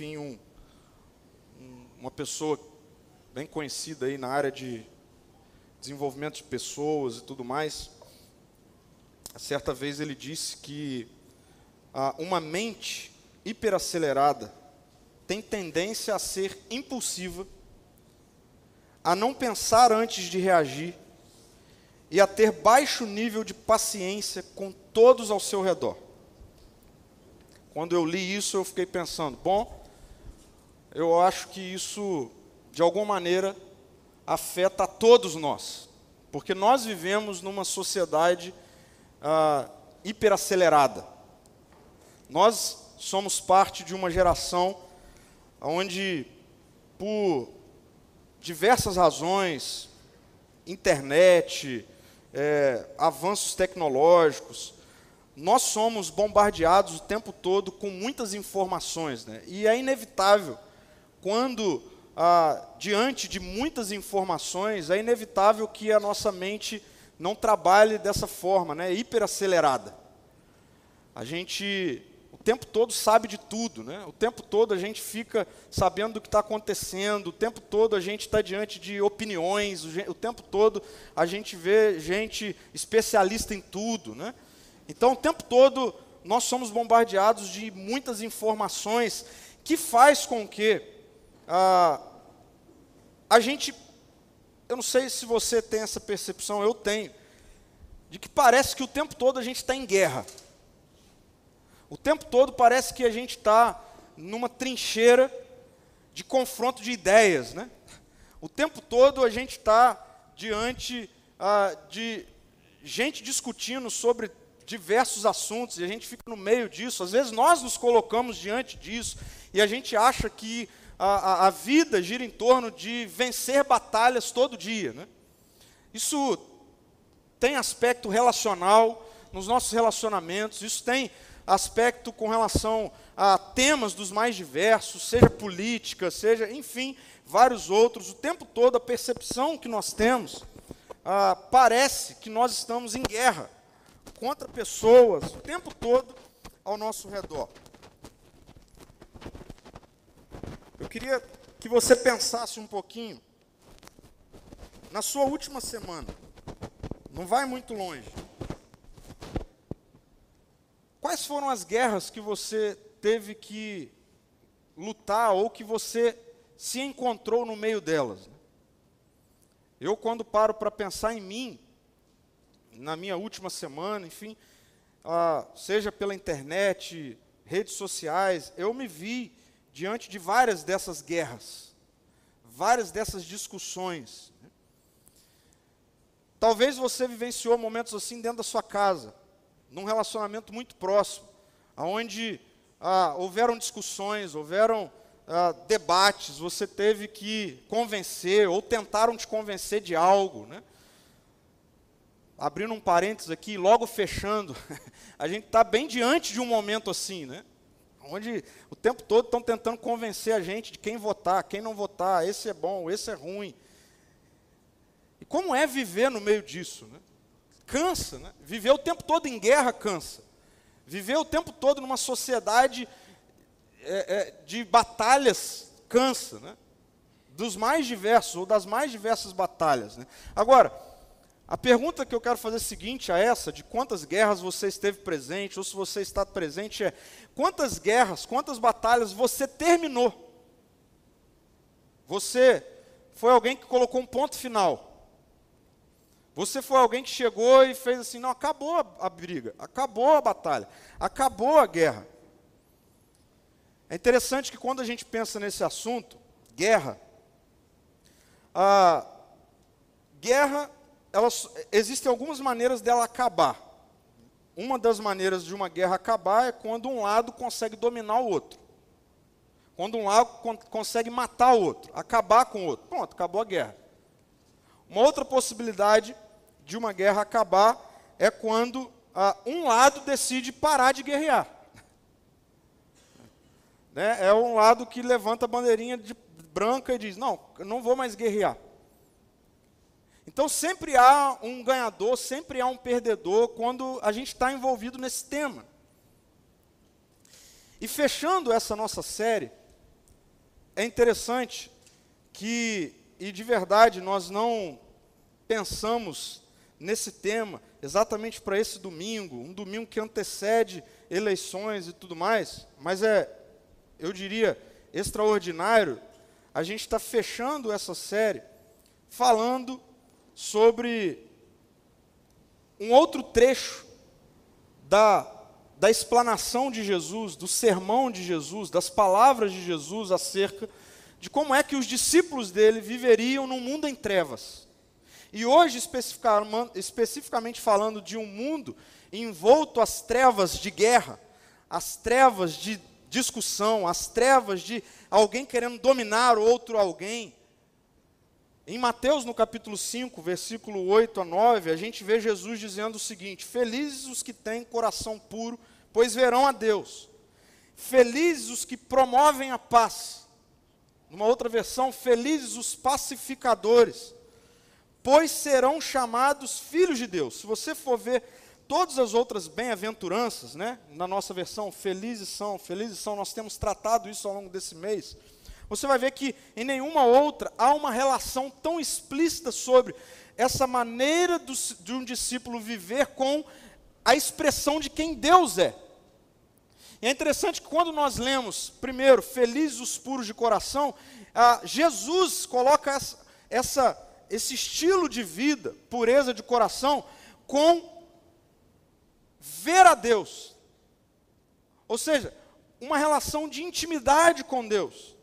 enfim, um, um, uma pessoa bem conhecida aí na área de desenvolvimento de pessoas e tudo mais. Certa vez ele disse que ah, uma mente hiperacelerada tem tendência a ser impulsiva, a não pensar antes de reagir e a ter baixo nível de paciência com todos ao seu redor. Quando eu li isso, eu fiquei pensando, bom, eu acho que isso, de alguma maneira, afeta a todos nós, porque nós vivemos numa sociedade ah, hiperacelerada. Nós somos parte de uma geração onde, por diversas razões, internet, é, avanços tecnológicos, nós somos bombardeados o tempo todo com muitas informações. Né? E é inevitável, quando, ah, diante de muitas informações, é inevitável que a nossa mente não trabalhe dessa forma, né? hiperacelerada. A gente o tempo todo sabe de tudo, né? o tempo todo a gente fica sabendo do que está acontecendo, o tempo todo a gente está diante de opiniões, o, o, tempo todo a gente vê gente especialista em tudo. Né? Então, o tempo todo nós somos bombardeados de muitas informações que faz com que ah, a gente, eu não sei se você tem essa percepção, eu tenho, de que parece que o tempo todo a gente está em guerra. O tempo todo parece que a gente está numa trincheira de confronto de ideias, né? O tempo todo a gente está diante ah, de gente discutindo sobre diversos assuntos e a gente fica no meio disso. Às vezes nós nos colocamos diante disso e a gente acha que a, a, a vida gira em torno de vencer batalhas todo dia. Né? Isso tem aspecto relacional nos nossos relacionamentos, isso tem aspecto com relação a temas dos mais diversos, seja política, seja, enfim, vários outros. O tempo todo a percepção que nós temos ah, parece que nós estamos em guerra contra pessoas o tempo todo ao nosso redor. Eu queria que você pensasse um pouquinho na sua última semana. Não vai muito longe. Quais foram as guerras que você teve que lutar ou que você se encontrou no meio delas? Eu, quando paro para pensar em mim, na minha última semana, enfim, ah, seja pela internet, redes sociais, eu me vi diante de várias dessas guerras, várias dessas discussões. Talvez você vivenciou momentos assim dentro da sua casa, num relacionamento muito próximo, onde ah, houveram discussões, houveram ah, debates, você teve que convencer ou tentaram te convencer de algo, né? abrindo um parênteses aqui, logo fechando, a gente está bem diante de um momento assim, né? Onde o tempo todo estão tentando convencer a gente de quem votar, quem não votar, esse é bom, esse é ruim. E como é viver no meio disso? Né? Cansa, né? Viver o tempo todo em guerra cansa. Viver o tempo todo numa sociedade é, é, de batalhas cansa, né? Dos mais diversos, ou das mais diversas batalhas. Né? Agora, a pergunta que eu quero fazer é a seguinte a essa, de quantas guerras você esteve presente, ou se você está presente, é quantas guerras, quantas batalhas você terminou? Você foi alguém que colocou um ponto final. Você foi alguém que chegou e fez assim, não, acabou a, briga, acabou a batalha, acabou a guerra. É interessante que quando a gente pensa nesse assunto, guerra, a guerra elas, existem algumas maneiras dela acabar. Uma das maneiras de uma guerra acabar é quando um lado consegue dominar o outro. Quando um lado con consegue matar o outro, acabar com o outro. Pronto, acabou a guerra. Uma outra possibilidade de uma guerra acabar é quando ah, um lado decide parar de guerrear. Né? É um lado que levanta a bandeirinha de branca e diz: Não, eu não vou mais guerrear. Então sempre há um ganhador, sempre há um perdedor quando a gente está envolvido nesse tema. E fechando essa nossa série, é interessante que, e de verdade, nós não pensamos nesse tema exatamente para esse domingo, um domingo que antecede eleições e tudo mais, mas é, eu diria, extraordinário, a gente está fechando essa série falando sobre um outro trecho da, da explanação de Jesus, do sermão de Jesus, das palavras de Jesus acerca de como é que os discípulos dele viveriam num mundo em trevas. E hoje, especificamente falando de um mundo envolto às trevas de guerra, às trevas de discussão, às trevas de alguém querendo dominar outro alguém. Em Mateus, no capítulo 5, versículo 8 a 9, a gente vê Jesus dizendo o seguinte: Felizes os que têm coração puro, pois verão a Deus. Felizes os que promovem a paz. Numa outra versão, felizes os pacificadores, pois serão chamados filhos de Deus. Se você for ver todas as outras bem-aventuranças, né, na nossa versão, felizes são, felizes são, nós temos tratado isso ao longo desse mês. Você vai ver que em nenhuma outra há uma relação tão explícita sobre essa maneira do, de um discípulo viver com a expressão de quem Deus é. E é interessante que quando nós lemos, primeiro, felizes os puros de coração, Jesus coloca essa, essa esse estilo de vida, pureza de coração, com ver a Deus. Ou seja, uma relação de intimidade com Deus.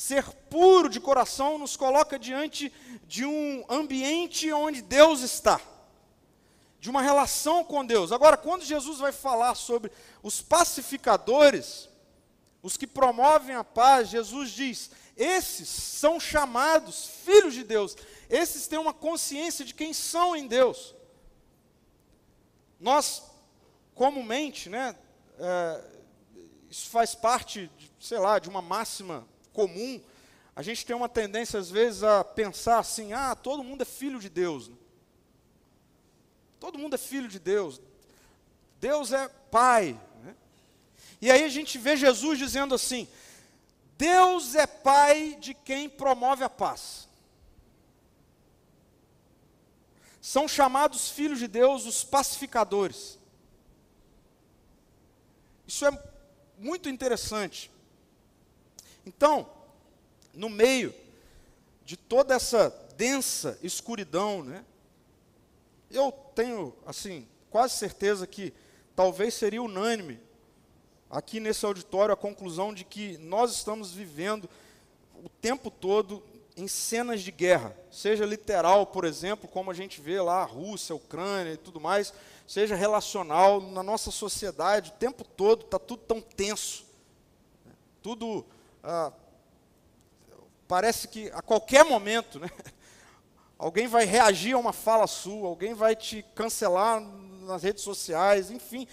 Ser puro de coração nos coloca diante de um ambiente onde Deus está, de uma relação com Deus. Agora, quando Jesus vai falar sobre os pacificadores, os que promovem a paz, Jesus diz: esses são chamados filhos de Deus. Esses têm uma consciência de quem são em Deus. Nós, comumente, né, é, isso faz parte, de, sei lá, de uma máxima comum. A gente tem uma tendência, às vezes, a pensar assim: ah, todo mundo é filho de Deus. Todo mundo é filho de Deus. Deus é pai. Né? E aí a gente vê Jesus dizendo assim: Deus é pai de quem promove a paz. São chamados filhos de Deus os pacificadores. Isso é muito interessante. Então, no meio de toda essa densa escuridão, né, eu tenho, assim, quase certeza que talvez seria unânime aqui nesse auditório a conclusão de que nós estamos vivendo o tempo todo em cenas de guerra, seja literal, por exemplo, como a gente vê lá a Rússia, a Ucrânia e tudo mais, seja relacional, na nossa sociedade, o tempo todo está tudo tão tenso, tudo ah, parece que a qualquer momento, né, alguém vai reagir a uma fala sua, alguém vai te cancelar nas redes sociais, enfim,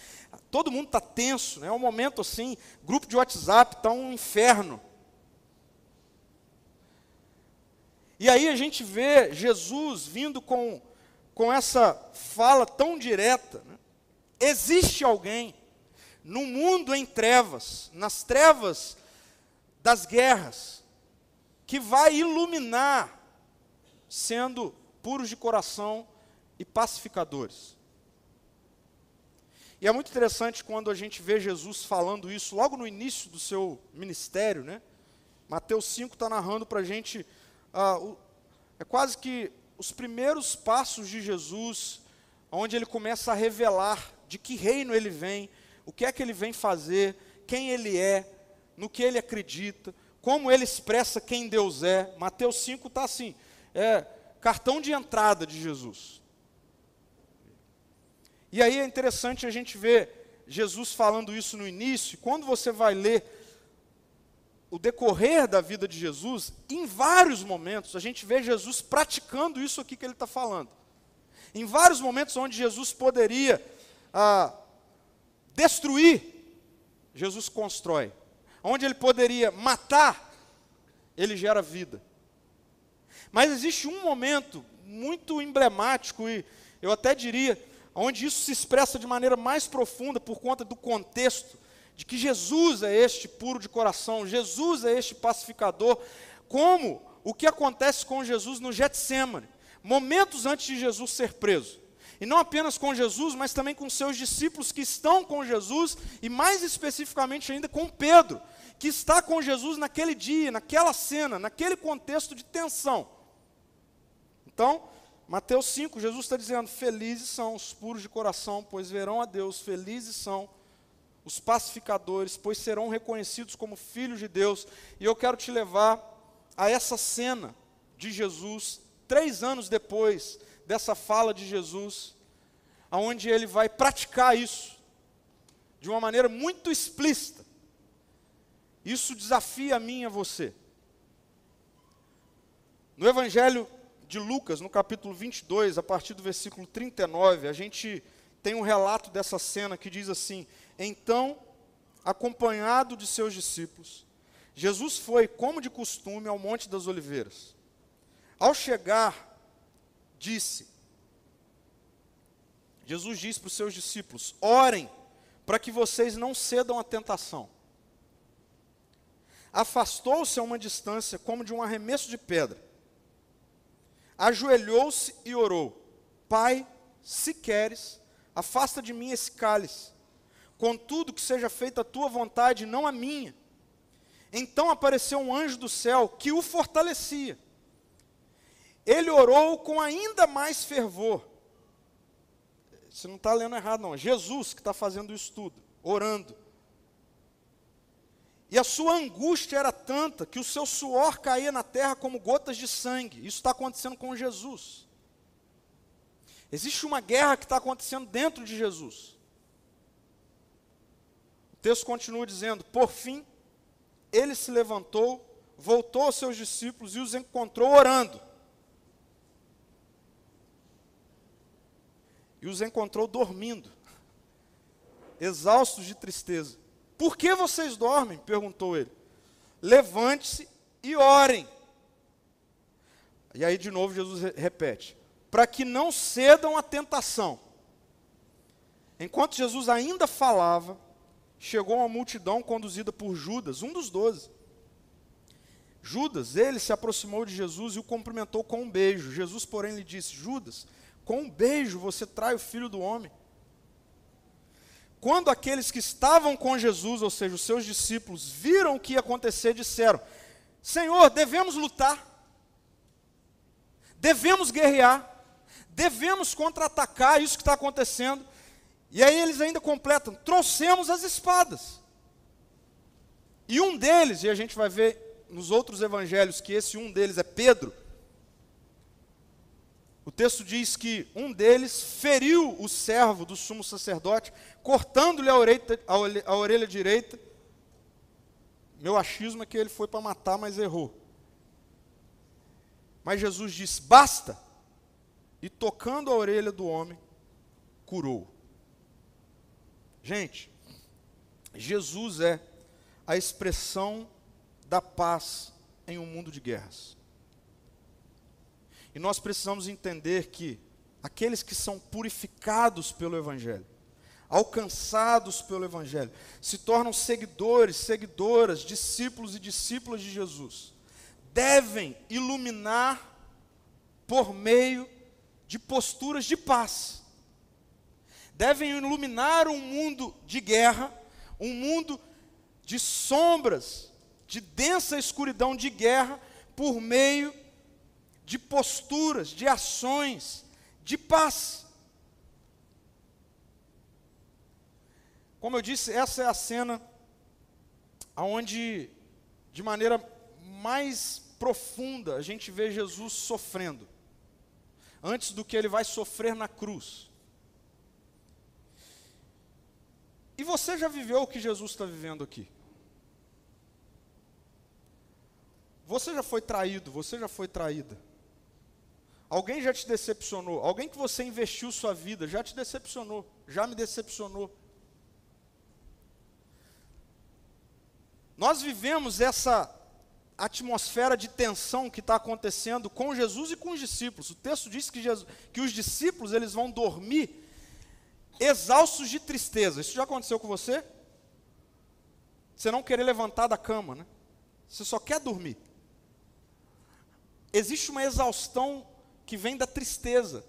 todo mundo está tenso, né? é um momento assim, grupo de WhatsApp está um inferno. E aí a gente vê Jesus vindo com, com essa fala tão direta. Né? Existe alguém no mundo em trevas, nas trevas das guerras, que vai iluminar, sendo puros de coração e pacificadores. E é muito interessante quando a gente vê Jesus falando isso logo no início do seu ministério, né? Mateus 5 está narrando para a gente, ah, o, é quase que os primeiros passos de Jesus, onde ele começa a revelar de que reino ele vem, o que é que ele vem fazer, quem ele é, no que ele acredita, como ele expressa quem Deus é. Mateus 5 está assim, é cartão de entrada de Jesus. E aí é interessante a gente ver Jesus falando isso no início, quando você vai ler o decorrer da vida de Jesus, em vários momentos a gente vê Jesus praticando isso aqui que ele está falando. Em vários momentos onde Jesus poderia ah, destruir, Jesus constrói. Onde ele poderia matar, ele gera vida. Mas existe um momento muito emblemático e eu até diria onde isso se expressa de maneira mais profunda por conta do contexto de que Jesus é este puro de coração, Jesus é este pacificador, como o que acontece com Jesus no Getsemane, momentos antes de Jesus ser preso. E não apenas com Jesus, mas também com seus discípulos que estão com Jesus, e mais especificamente ainda com Pedro, que está com Jesus naquele dia, naquela cena, naquele contexto de tensão. Então, Mateus 5, Jesus está dizendo: Felizes são os puros de coração, pois verão a Deus, felizes são os pacificadores, pois serão reconhecidos como filhos de Deus. E eu quero te levar a essa cena de Jesus, três anos depois dessa fala de Jesus, aonde ele vai praticar isso de uma maneira muito explícita. Isso desafia a mim e a você. No Evangelho de Lucas, no capítulo 22, a partir do versículo 39, a gente tem um relato dessa cena que diz assim: Então, acompanhado de seus discípulos, Jesus foi, como de costume, ao Monte das Oliveiras. Ao chegar, disse: Jesus disse para os seus discípulos: Orem para que vocês não cedam à tentação. Afastou-se a uma distância, como de um arremesso de pedra ajoelhou-se e orou: Pai, se queres, afasta de mim esse cálice. Contudo, que seja feita a tua vontade, não a minha. Então apareceu um anjo do céu que o fortalecia. Ele orou com ainda mais fervor. Você não está lendo errado, não. Jesus que está fazendo isso tudo, orando. E a sua angústia era tanta que o seu suor caía na terra como gotas de sangue. Isso está acontecendo com Jesus. Existe uma guerra que está acontecendo dentro de Jesus. O texto continua dizendo: Por fim, ele se levantou, voltou aos seus discípulos e os encontrou orando. E os encontrou dormindo, exaustos de tristeza. Por que vocês dormem? perguntou ele. Levante-se e orem. E aí de novo Jesus repete: para que não cedam à tentação. Enquanto Jesus ainda falava, chegou uma multidão conduzida por Judas, um dos doze. Judas, ele se aproximou de Jesus e o cumprimentou com um beijo. Jesus, porém, lhe disse: Judas, com um beijo você trai o filho do homem. Quando aqueles que estavam com Jesus, ou seja, os seus discípulos, viram o que ia acontecer, disseram: Senhor, devemos lutar, devemos guerrear, devemos contra-atacar isso que está acontecendo. E aí eles ainda completam: trouxemos as espadas. E um deles, e a gente vai ver nos outros evangelhos que esse um deles é Pedro, o texto diz que um deles feriu o servo do sumo sacerdote, cortando-lhe a orelha, direita. Meu achismo é que ele foi para matar, mas errou. Mas Jesus disse: basta. E tocando a orelha do homem, curou. Gente, Jesus é a expressão da paz em um mundo de guerras. E nós precisamos entender que aqueles que são purificados pelo Evangelho, alcançados pelo Evangelho, se tornam seguidores, seguidoras, discípulos e discípulas de Jesus, devem iluminar por meio de posturas de paz. Devem iluminar um mundo de guerra, um mundo de sombras, de densa escuridão de guerra, por meio de posturas, de ações, de paz. Como eu disse, essa é a cena onde, de maneira mais profunda, a gente vê Jesus sofrendo, antes do que ele vai sofrer na cruz. E você já viveu o que Jesus está vivendo aqui? Você já foi traído, você já foi traída. Alguém já te decepcionou? Alguém que você investiu sua vida já te decepcionou? Já me decepcionou? Nós vivemos essa atmosfera de tensão que está acontecendo com Jesus e com os discípulos. O texto diz que, Jesus, que os discípulos eles vão dormir exaustos de tristeza. Isso já aconteceu com você? você não querer levantar da cama, né? Você só quer dormir. Existe uma exaustão que vem da tristeza,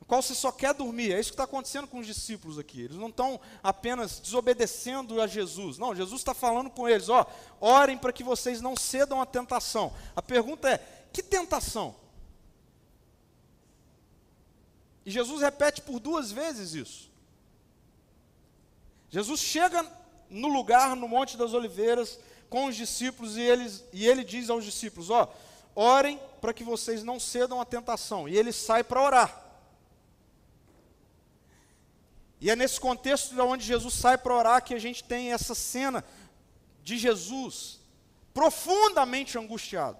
no qual você só quer dormir. É isso que está acontecendo com os discípulos aqui. Eles não estão apenas desobedecendo a Jesus. Não, Jesus está falando com eles: ó, orem para que vocês não cedam à tentação. A pergunta é: que tentação? E Jesus repete por duas vezes isso. Jesus chega no lugar, no Monte das Oliveiras, com os discípulos, e, eles, e ele diz aos discípulos: Ó, orem para que vocês não cedam à tentação. E ele sai para orar. E é nesse contexto onde Jesus sai para orar que a gente tem essa cena de Jesus profundamente angustiado,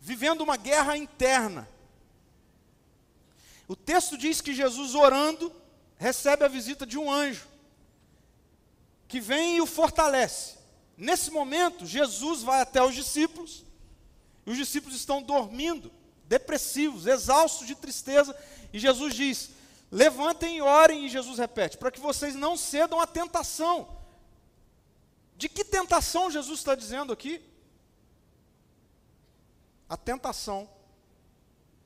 vivendo uma guerra interna. O texto diz que Jesus orando recebe a visita de um anjo que vem e o fortalece. Nesse momento, Jesus vai até os discípulos, e os discípulos estão dormindo, depressivos, exaustos de tristeza, e Jesus diz: Levantem e orem, e Jesus repete, para que vocês não cedam à tentação. De que tentação Jesus está dizendo aqui? A tentação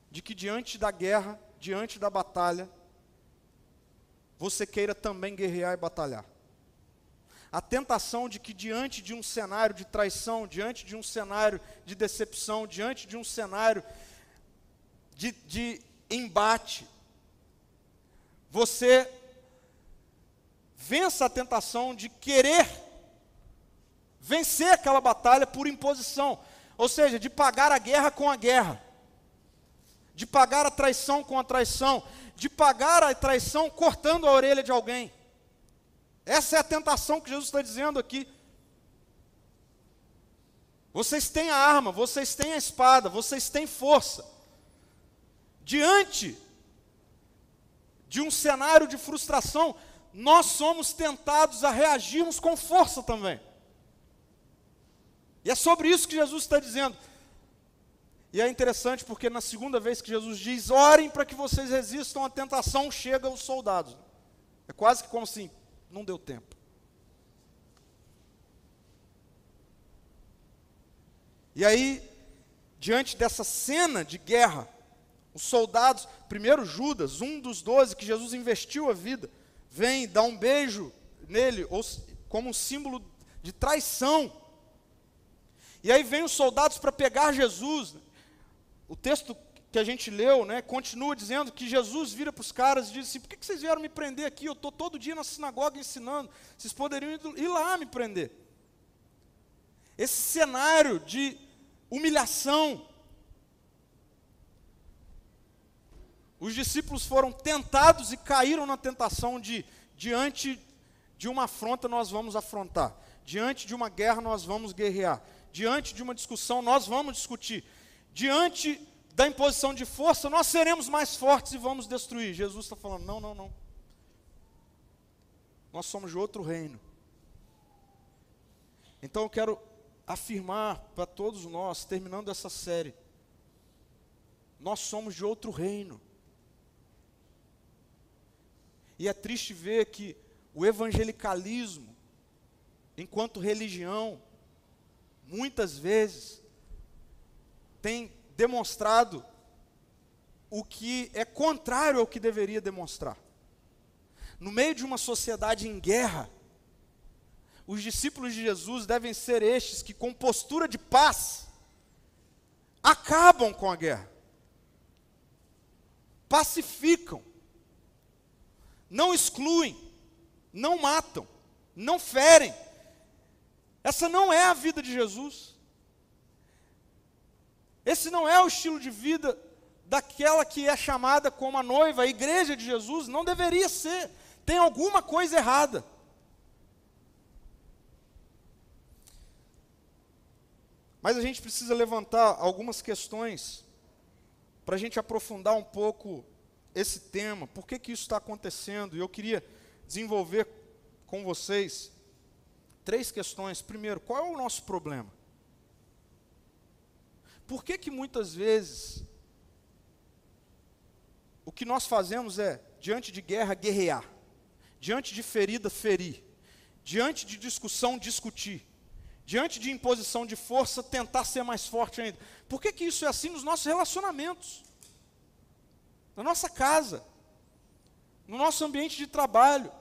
de que diante da guerra, diante da batalha, você queira também guerrear e batalhar. A tentação de que diante de um cenário de traição, diante de um cenário de decepção, diante de um cenário de, de embate, você vença a tentação de querer vencer aquela batalha por imposição, ou seja, de pagar a guerra com a guerra, de pagar a traição com a traição, de pagar a traição cortando a orelha de alguém. Essa é a tentação que Jesus está dizendo aqui. Vocês têm a arma, vocês têm a espada, vocês têm força. Diante de um cenário de frustração, nós somos tentados a reagirmos com força também. E é sobre isso que Jesus está dizendo. E é interessante porque na segunda vez que Jesus diz: orem para que vocês resistam à tentação, chegam os soldados. É quase que como assim: não deu tempo. E aí, diante dessa cena de guerra, os soldados, primeiro Judas, um dos doze que Jesus investiu a vida, vem dar um beijo nele, ou, como um símbolo de traição. E aí vem os soldados para pegar Jesus. O texto que a gente leu, né, continua dizendo que Jesus vira para os caras e diz assim: por que, que vocês vieram me prender aqui? Eu estou todo dia na sinagoga ensinando. Vocês poderiam ir lá me prender. Esse cenário de humilhação, Os discípulos foram tentados e caíram na tentação de, diante de uma afronta, nós vamos afrontar. Diante de uma guerra, nós vamos guerrear. Diante de uma discussão, nós vamos discutir. Diante da imposição de força, nós seremos mais fortes e vamos destruir. Jesus está falando: não, não, não. Nós somos de outro reino. Então eu quero afirmar para todos nós, terminando essa série, nós somos de outro reino. E é triste ver que o evangelicalismo, enquanto religião, muitas vezes tem demonstrado o que é contrário ao que deveria demonstrar. No meio de uma sociedade em guerra, os discípulos de Jesus devem ser estes que, com postura de paz, acabam com a guerra, pacificam, não excluem, não matam, não ferem. Essa não é a vida de Jesus. Esse não é o estilo de vida daquela que é chamada como a noiva, a igreja de Jesus. Não deveria ser. Tem alguma coisa errada. Mas a gente precisa levantar algumas questões para a gente aprofundar um pouco esse tema, por que, que isso está acontecendo, e eu queria desenvolver com vocês três questões. Primeiro, qual é o nosso problema? Por que, que muitas vezes o que nós fazemos é, diante de guerra, guerrear, diante de ferida, ferir, diante de discussão, discutir. Diante de imposição de força, tentar ser mais forte ainda. Por que, que isso é assim nos nossos relacionamentos? Na nossa casa, no nosso ambiente de trabalho.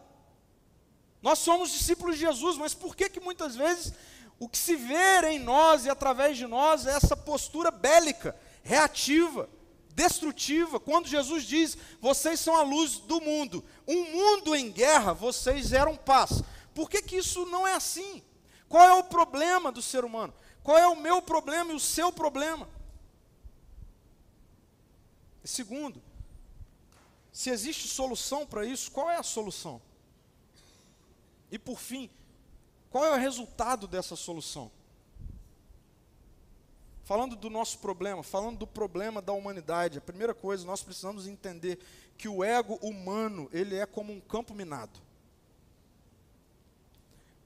Nós somos discípulos de Jesus, mas por que, que muitas vezes o que se vê em nós e através de nós é essa postura bélica, reativa, destrutiva? Quando Jesus diz: Vocês são a luz do mundo, um mundo em guerra, vocês eram paz. Por que, que isso não é assim? Qual é o problema do ser humano? Qual é o meu problema e o seu problema? E segundo, se existe solução para isso, qual é a solução? E por fim, qual é o resultado dessa solução? Falando do nosso problema, falando do problema da humanidade, a primeira coisa, nós precisamos entender que o ego humano, ele é como um campo minado.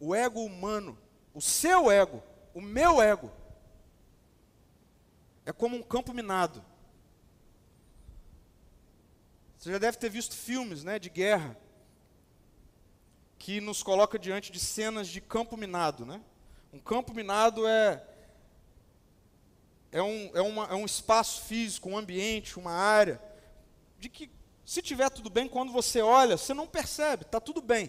O ego humano, o seu ego, o meu ego, é como um campo minado. Você já deve ter visto filmes né, de guerra que nos coloca diante de cenas de campo minado. Né? Um campo minado é, é, um, é, uma, é um espaço físico, um ambiente, uma área, de que, se tiver tudo bem, quando você olha, você não percebe, está tudo bem.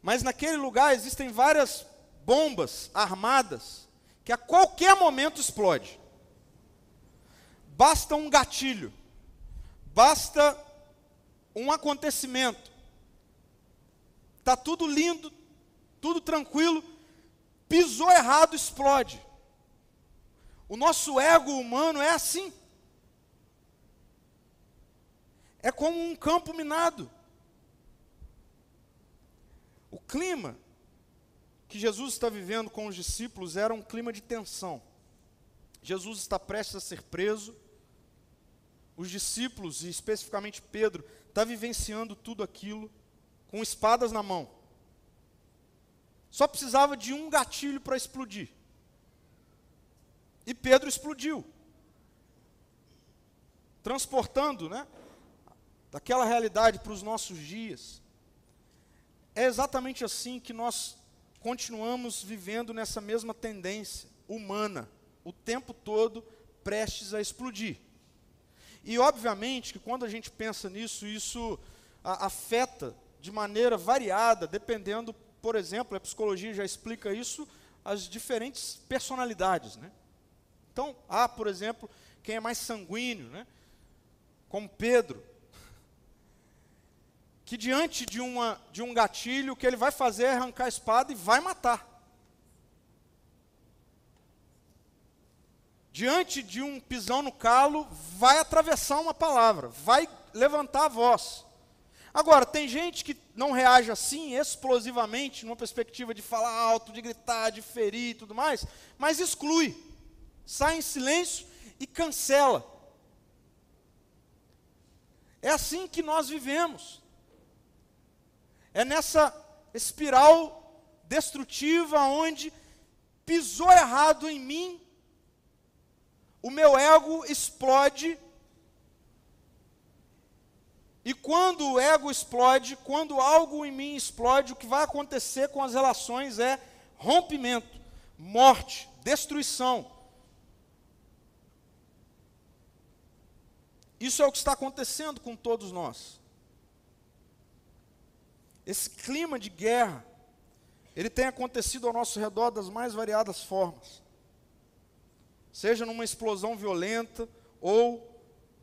Mas naquele lugar existem várias bombas armadas que a qualquer momento explode. Basta um gatilho, basta um acontecimento. Tá tudo lindo, tudo tranquilo, pisou errado, explode. O nosso ego humano é assim. É como um campo minado. O clima que Jesus está vivendo com os discípulos era um clima de tensão. Jesus está prestes a ser preso. Os discípulos, e especificamente Pedro, está vivenciando tudo aquilo com espadas na mão. Só precisava de um gatilho para explodir. E Pedro explodiu. Transportando, né, daquela realidade para os nossos dias. É exatamente assim que nós continuamos vivendo nessa mesma tendência humana, o tempo todo prestes a explodir. E obviamente que quando a gente pensa nisso, isso afeta de maneira variada, dependendo, por exemplo, a psicologia já explica isso, as diferentes personalidades. Né? Então, há, por exemplo, quem é mais sanguíneo, né? como Pedro, que diante de, uma, de um gatilho, o que ele vai fazer é arrancar a espada e vai matar. Diante de um pisão no calo, vai atravessar uma palavra, vai levantar a voz. Agora, tem gente que não reage assim, explosivamente, numa perspectiva de falar alto, de gritar, de ferir e tudo mais, mas exclui, sai em silêncio e cancela. É assim que nós vivemos. É nessa espiral destrutiva onde pisou errado em mim, o meu ego explode. E quando o ego explode, quando algo em mim explode, o que vai acontecer com as relações é rompimento, morte, destruição. Isso é o que está acontecendo com todos nós. Esse clima de guerra, ele tem acontecido ao nosso redor das mais variadas formas. Seja numa explosão violenta ou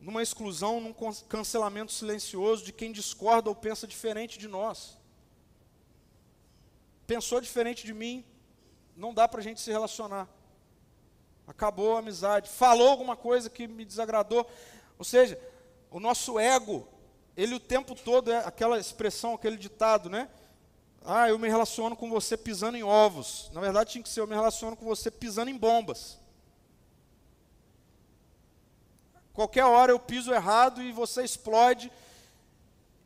numa exclusão, num cancelamento silencioso de quem discorda ou pensa diferente de nós. Pensou diferente de mim, não dá para a gente se relacionar. Acabou a amizade. Falou alguma coisa que me desagradou. Ou seja, o nosso ego ele o tempo todo é aquela expressão, aquele ditado, né? Ah, eu me relaciono com você pisando em ovos. Na verdade, tinha que ser eu me relaciono com você pisando em bombas. Qualquer hora eu piso errado e você explode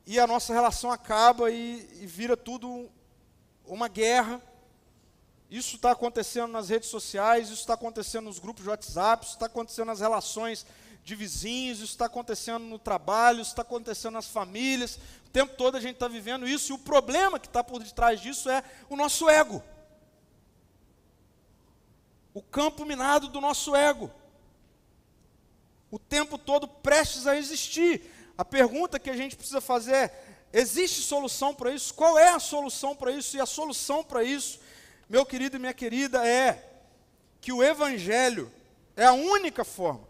e a nossa relação acaba e, e vira tudo uma guerra. Isso está acontecendo nas redes sociais, isso está acontecendo nos grupos de WhatsApp, isso está acontecendo nas relações de vizinhos, isso está acontecendo no trabalho, isso está acontecendo nas famílias, o tempo todo a gente está vivendo isso, e o problema que está por detrás disso é o nosso ego. O campo minado do nosso ego. O tempo todo prestes a existir. A pergunta que a gente precisa fazer é: existe solução para isso? Qual é a solução para isso? E a solução para isso, meu querido e minha querida, é que o Evangelho é a única forma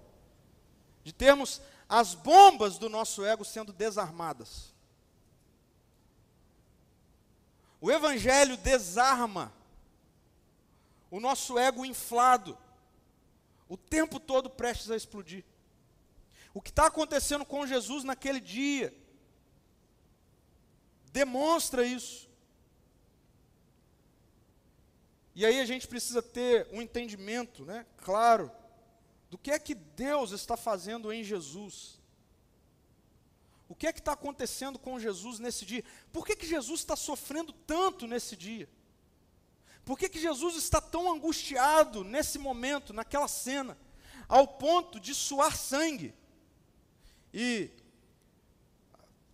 de termos as bombas do nosso ego sendo desarmadas. O Evangelho desarma o nosso ego inflado, o tempo todo prestes a explodir. O que está acontecendo com Jesus naquele dia demonstra isso. E aí a gente precisa ter um entendimento, né, claro, do que é que Deus está fazendo em Jesus. O que é que está acontecendo com Jesus nesse dia? Por que, que Jesus está sofrendo tanto nesse dia? Por que, que Jesus está tão angustiado nesse momento, naquela cena, ao ponto de suar sangue? E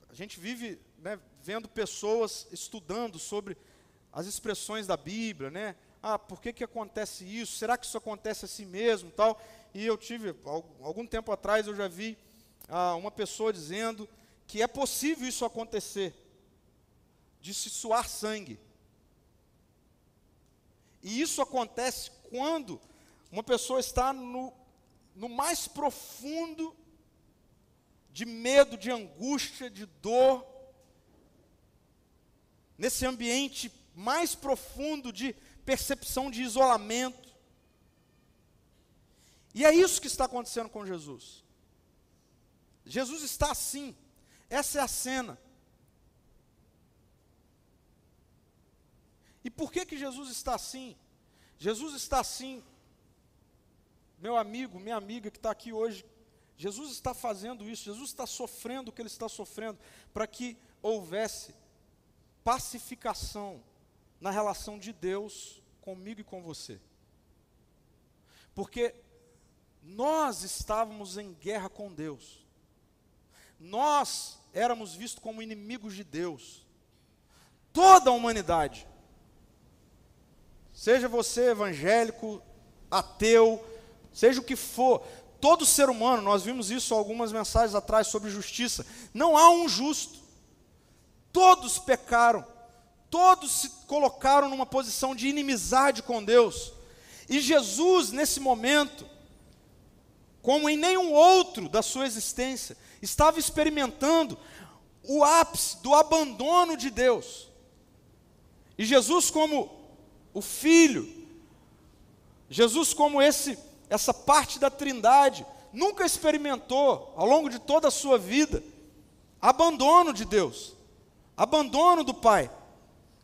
a gente vive né, vendo pessoas estudando sobre as expressões da Bíblia, né? Ah, por que, que acontece isso? Será que isso acontece assim mesmo, tal? E eu tive algum tempo atrás eu já vi ah, uma pessoa dizendo que é possível isso acontecer, de se suar sangue. E isso acontece quando uma pessoa está no, no mais profundo de medo, de angústia, de dor, nesse ambiente mais profundo de percepção de isolamento. E é isso que está acontecendo com Jesus. Jesus está assim. Essa é a cena. E por que que Jesus está assim? Jesus está assim, meu amigo, minha amiga que está aqui hoje Jesus está fazendo isso, Jesus está sofrendo o que ele está sofrendo, para que houvesse pacificação na relação de Deus comigo e com você. Porque nós estávamos em guerra com Deus, nós éramos vistos como inimigos de Deus, toda a humanidade, seja você evangélico, ateu, seja o que for, todo ser humano, nós vimos isso algumas mensagens atrás sobre justiça, não há um justo. Todos pecaram, todos se colocaram numa posição de inimizade com Deus. E Jesus, nesse momento, como em nenhum outro da sua existência, estava experimentando o ápice do abandono de Deus. E Jesus, como o Filho, Jesus, como esse essa parte da Trindade, nunca experimentou, ao longo de toda a sua vida, abandono de Deus, abandono do Pai.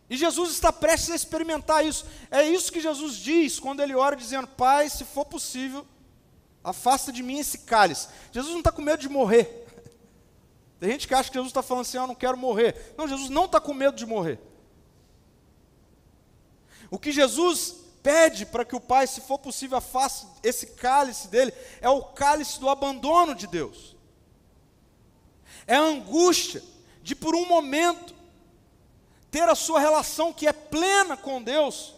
E Jesus está prestes a experimentar isso. É isso que Jesus diz quando ele ora, dizendo: Pai, se for possível, afasta de mim esse cálice. Jesus não está com medo de morrer. Tem gente que acha que Jesus está falando assim: Eu não quero morrer. Não, Jesus não está com medo de morrer. O que Jesus pede para que o Pai, se for possível, afaste esse cálice dele, é o cálice do abandono de Deus. É a angústia de, por um momento, ter a sua relação que é plena com Deus,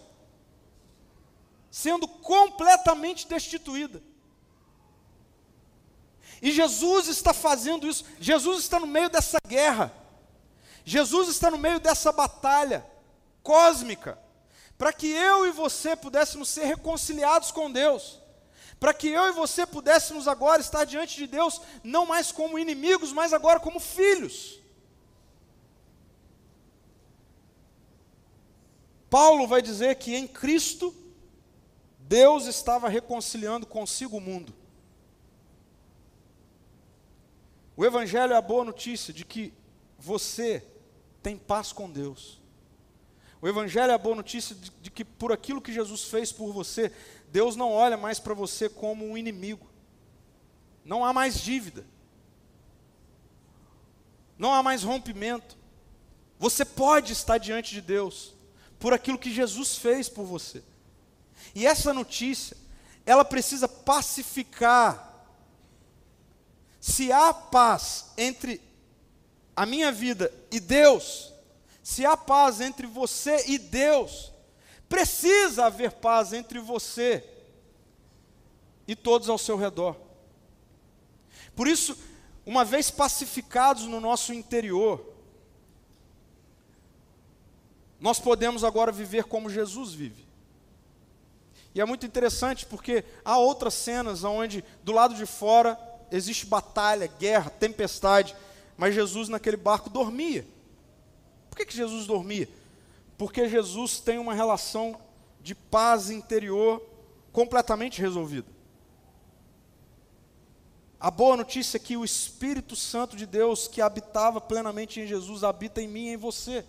sendo completamente destituída. E Jesus está fazendo isso, Jesus está no meio dessa guerra, Jesus está no meio dessa batalha cósmica para que eu e você pudéssemos ser reconciliados com Deus, para que eu e você pudéssemos agora estar diante de Deus, não mais como inimigos, mas agora como filhos. Paulo vai dizer que em Cristo, Deus estava reconciliando consigo o mundo. O Evangelho é a boa notícia de que você tem paz com Deus. O Evangelho é a boa notícia de, de que por aquilo que Jesus fez por você, Deus não olha mais para você como um inimigo. Não há mais dívida. Não há mais rompimento. Você pode estar diante de Deus por aquilo que Jesus fez por você. E essa notícia, ela precisa pacificar se há paz entre a minha vida e Deus, se há paz entre você e Deus, precisa haver paz entre você e todos ao seu redor. Por isso, uma vez pacificados no nosso interior, nós podemos agora viver como Jesus vive. E é muito interessante porque há outras cenas onde do lado de fora existe batalha, guerra, tempestade, mas Jesus naquele barco dormia. Por que, que Jesus dormia? Porque Jesus tem uma relação de paz interior completamente resolvida. A boa notícia é que o Espírito Santo de Deus, que habitava plenamente em Jesus, habita em mim e em você.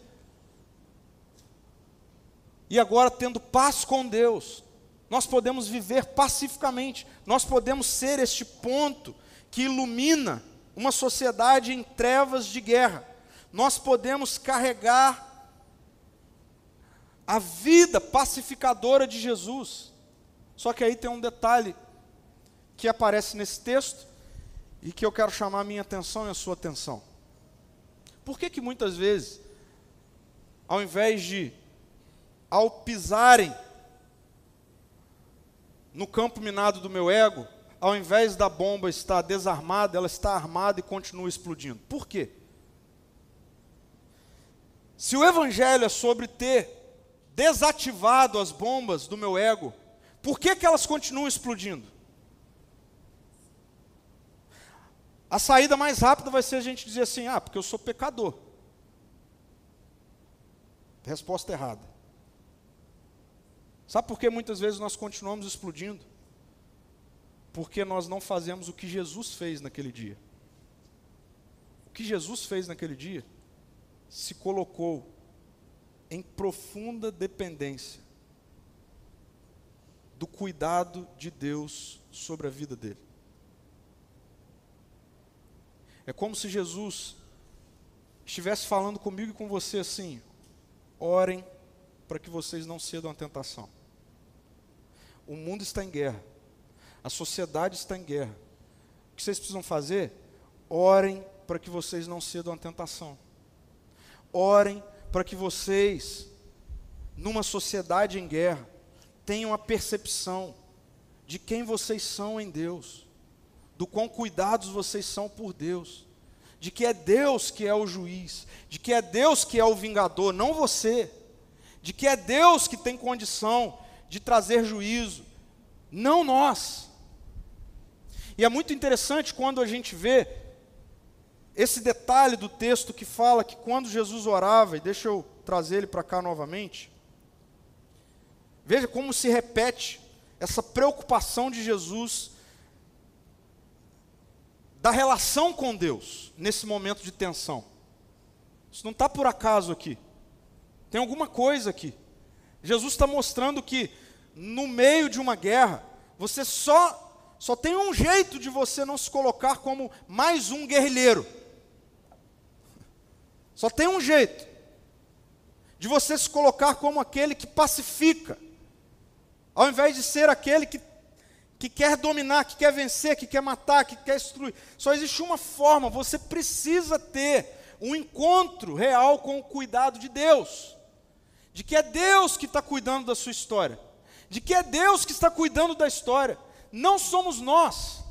E agora, tendo paz com Deus, nós podemos viver pacificamente, nós podemos ser este ponto que ilumina uma sociedade em trevas de guerra. Nós podemos carregar a vida pacificadora de Jesus. Só que aí tem um detalhe que aparece nesse texto e que eu quero chamar a minha atenção e a sua atenção. Por que que muitas vezes, ao invés de, ao pisarem no campo minado do meu ego, ao invés da bomba estar desarmada, ela está armada e continua explodindo? Por quê? Se o Evangelho é sobre ter desativado as bombas do meu ego, por que, que elas continuam explodindo? A saída mais rápida vai ser a gente dizer assim: ah, porque eu sou pecador. Resposta errada. Sabe por que muitas vezes nós continuamos explodindo? Porque nós não fazemos o que Jesus fez naquele dia. O que Jesus fez naquele dia se colocou em profunda dependência do cuidado de Deus sobre a vida dele. É como se Jesus estivesse falando comigo e com você assim: orem para que vocês não cedam à tentação. O mundo está em guerra, a sociedade está em guerra. O que vocês precisam fazer? Orem para que vocês não cedam à tentação. Orem para que vocês, numa sociedade em guerra, tenham a percepção de quem vocês são em Deus do quão cuidados vocês são por Deus, de que é Deus que é o juiz, de que é Deus que é o vingador, não você, de que é Deus que tem condição de trazer juízo, não nós. E é muito interessante quando a gente vê esse detalhe do texto que fala que quando Jesus orava, e deixa eu trazer ele para cá novamente, veja como se repete essa preocupação de Jesus da relação com Deus nesse momento de tensão. Isso não está por acaso aqui. Tem alguma coisa aqui. Jesus está mostrando que no meio de uma guerra, você só só tem um jeito de você não se colocar como mais um guerrilheiro. Só tem um jeito de você se colocar como aquele que pacifica, ao invés de ser aquele que que quer dominar, que quer vencer, que quer matar, que quer destruir. Só existe uma forma, você precisa ter um encontro real com o cuidado de Deus. De que é Deus que está cuidando da sua história. De que é Deus que está cuidando da história. Não somos nós.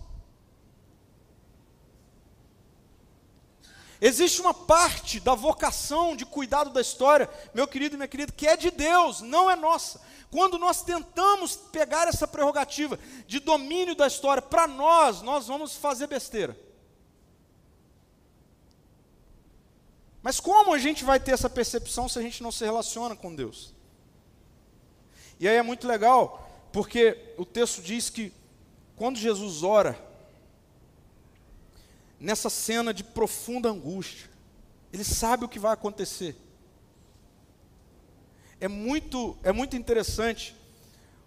Existe uma parte da vocação de cuidado da história, meu querido e minha querida, que é de Deus, não é nossa. Quando nós tentamos pegar essa prerrogativa de domínio da história para nós, nós vamos fazer besteira. Mas como a gente vai ter essa percepção se a gente não se relaciona com Deus? E aí é muito legal, porque o texto diz que quando Jesus ora, nessa cena de profunda angústia, ele sabe o que vai acontecer. É muito, é muito interessante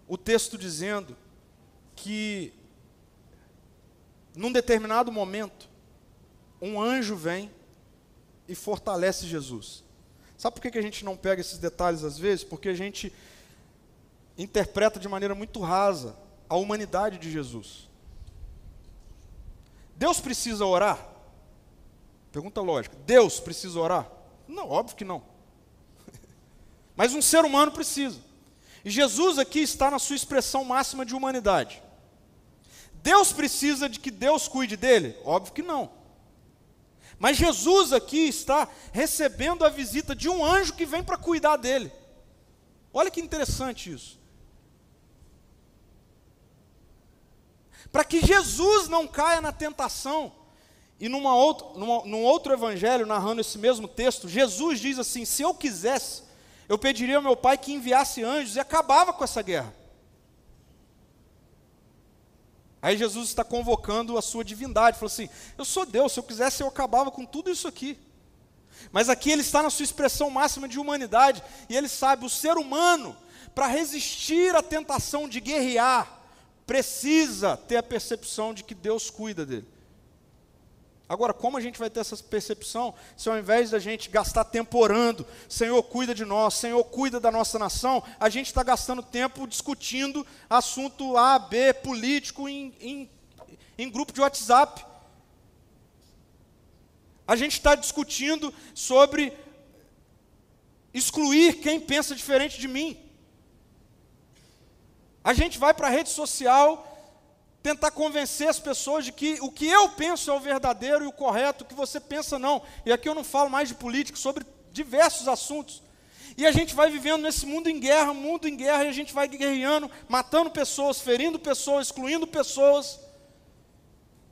o texto dizendo que, num determinado momento, um anjo vem e fortalece Jesus. Sabe por que a gente não pega esses detalhes às vezes? Porque a gente interpreta de maneira muito rasa a humanidade de Jesus. Deus precisa orar? Pergunta lógica. Deus precisa orar? Não, óbvio que não. Mas um ser humano precisa. E Jesus aqui está na sua expressão máxima de humanidade. Deus precisa de que Deus cuide dele? Óbvio que não. Mas Jesus aqui está recebendo a visita de um anjo que vem para cuidar dele. Olha que interessante isso. Para que Jesus não caia na tentação, e numa outra, numa, num outro evangelho, narrando esse mesmo texto, Jesus diz assim: se eu quisesse, eu pediria ao meu pai que enviasse anjos e acabava com essa guerra. Aí Jesus está convocando a sua divindade, falou assim: Eu sou Deus, se eu quisesse eu acabava com tudo isso aqui. Mas aqui ele está na sua expressão máxima de humanidade, e ele sabe, o ser humano, para resistir à tentação de guerrear, precisa ter a percepção de que Deus cuida dele. Agora, como a gente vai ter essa percepção se ao invés da gente gastar tempo orando, Senhor cuida de nós, Senhor cuida da nossa nação, a gente está gastando tempo discutindo assunto A, B, político em, em, em grupo de WhatsApp? A gente está discutindo sobre excluir quem pensa diferente de mim. A gente vai para a rede social tentar convencer as pessoas de que o que eu penso é o verdadeiro e o correto, o que você pensa não. E aqui eu não falo mais de política, sobre diversos assuntos. E a gente vai vivendo nesse mundo em guerra, mundo em guerra, e a gente vai guerreando, matando pessoas, ferindo pessoas, excluindo pessoas.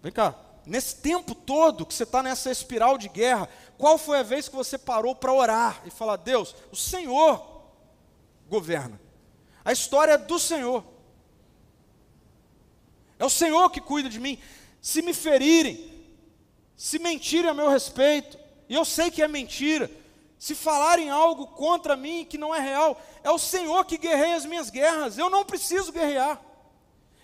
Vem cá, nesse tempo todo que você está nessa espiral de guerra, qual foi a vez que você parou para orar e falar: Deus, o Senhor governa, a história é do Senhor. É o Senhor que cuida de mim. Se me ferirem, se mentirem a meu respeito, e eu sei que é mentira, se falarem algo contra mim que não é real, é o Senhor que guerreia as minhas guerras. Eu não preciso guerrear.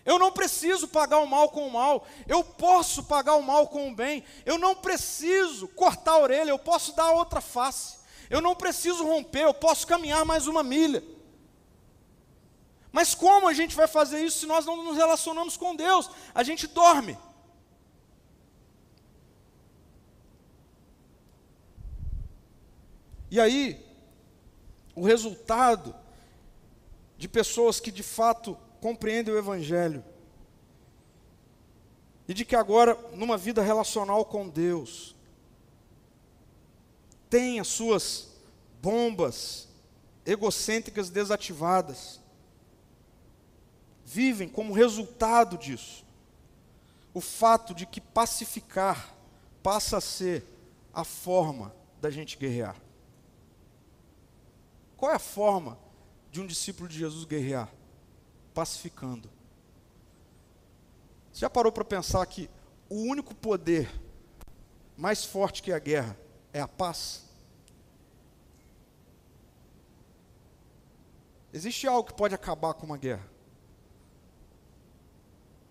Eu não preciso pagar o mal com o mal. Eu posso pagar o mal com o bem. Eu não preciso cortar a orelha, eu posso dar outra face. Eu não preciso romper, eu posso caminhar mais uma milha. Mas como a gente vai fazer isso se nós não nos relacionamos com Deus? A gente dorme. E aí, o resultado de pessoas que de fato compreendem o Evangelho e de que agora, numa vida relacional com Deus, tem as suas bombas egocêntricas desativadas, vivem como resultado disso. O fato de que pacificar passa a ser a forma da gente guerrear. Qual é a forma de um discípulo de Jesus guerrear? Pacificando. Você já parou para pensar que o único poder mais forte que a guerra é a paz? Existe algo que pode acabar com uma guerra?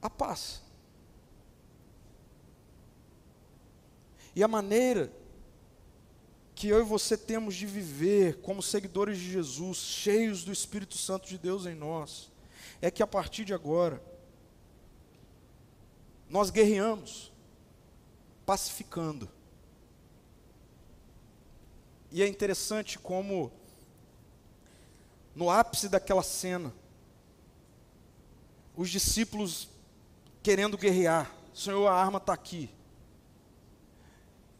A paz. E a maneira que eu e você temos de viver como seguidores de Jesus, cheios do Espírito Santo de Deus em nós, é que a partir de agora, nós guerreamos, pacificando. E é interessante como, no ápice daquela cena, os discípulos querendo guerrear. Senhor, a arma está aqui.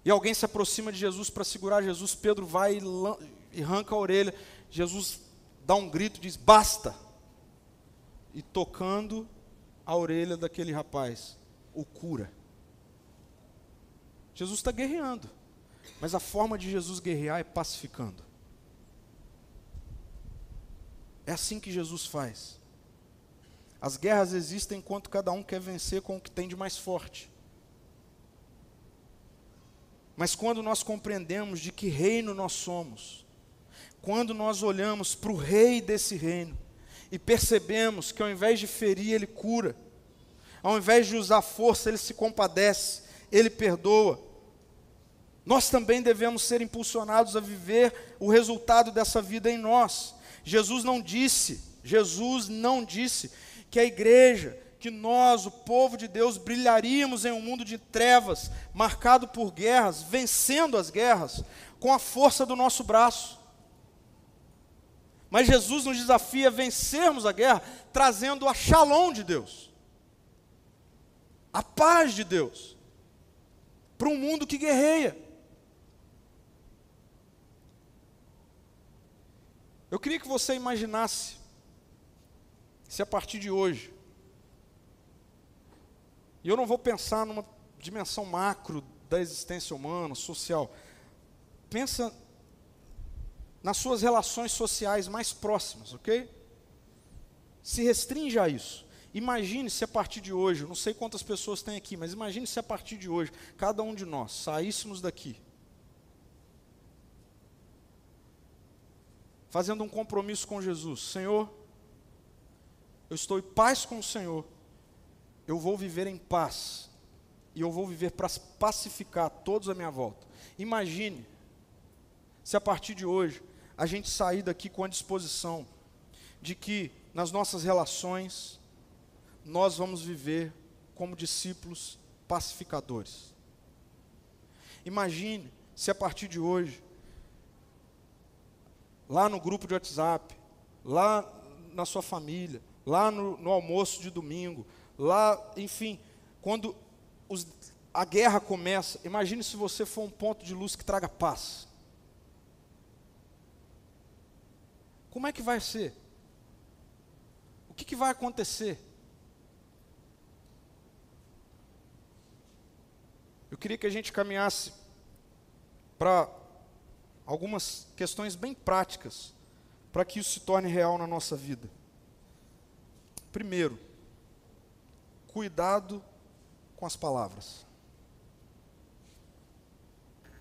E alguém se aproxima de Jesus para segurar Jesus. Pedro vai e, arranca a orelha. Jesus dá um grito diz: Basta! E tocando a orelha daquele rapaz, o cura. Jesus está guerreando. Mas a forma de Jesus guerrear é pacificando. É assim que Jesus faz. As guerras existem enquanto cada um quer vencer com o que tem de mais forte. Mas quando nós compreendemos de que reino nós somos, quando nós olhamos para o rei desse reino e percebemos que ao invés de ferir, ele cura, ao invés de usar força, ele se compadece, ele perdoa. Nós também devemos ser impulsionados a viver o resultado dessa vida em nós. Jesus não disse, Jesus não disse que a igreja que nós, o povo de Deus, brilharíamos em um mundo de trevas, marcado por guerras, vencendo as guerras, com a força do nosso braço. Mas Jesus nos desafia a vencermos a guerra, trazendo a shalom de Deus, a paz de Deus, para um mundo que guerreia. Eu queria que você imaginasse se a partir de hoje, e eu não vou pensar numa dimensão macro da existência humana, social, pensa nas suas relações sociais mais próximas, ok? Se restringe a isso. Imagine se a partir de hoje, não sei quantas pessoas tem aqui, mas imagine se a partir de hoje, cada um de nós saíssemos daqui fazendo um compromisso com Jesus: Senhor, eu estou em paz com o Senhor, eu vou viver em paz, e eu vou viver para pacificar todos à minha volta. Imagine se a partir de hoje a gente sair daqui com a disposição de que nas nossas relações nós vamos viver como discípulos pacificadores. Imagine se a partir de hoje lá no grupo de WhatsApp, lá na sua família, lá no, no almoço de domingo, lá, enfim, quando os, a guerra começa, imagine se você for um ponto de luz que traga paz. Como é que vai ser? O que, que vai acontecer? Eu queria que a gente caminhasse para algumas questões bem práticas para que isso se torne real na nossa vida. Primeiro, cuidado com as palavras.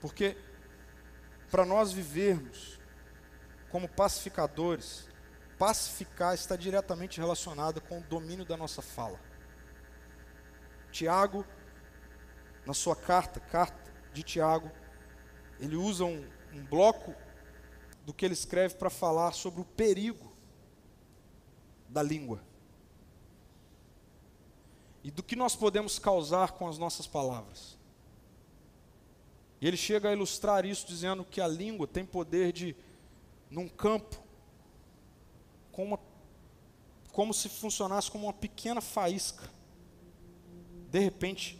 Porque para nós vivermos como pacificadores, pacificar está diretamente relacionado com o domínio da nossa fala. Tiago, na sua carta, carta de Tiago, ele usa um, um bloco do que ele escreve para falar sobre o perigo da língua e do que nós podemos causar com as nossas palavras. E ele chega a ilustrar isso dizendo que a língua tem poder de, num campo, com uma, como se funcionasse como uma pequena faísca, de repente,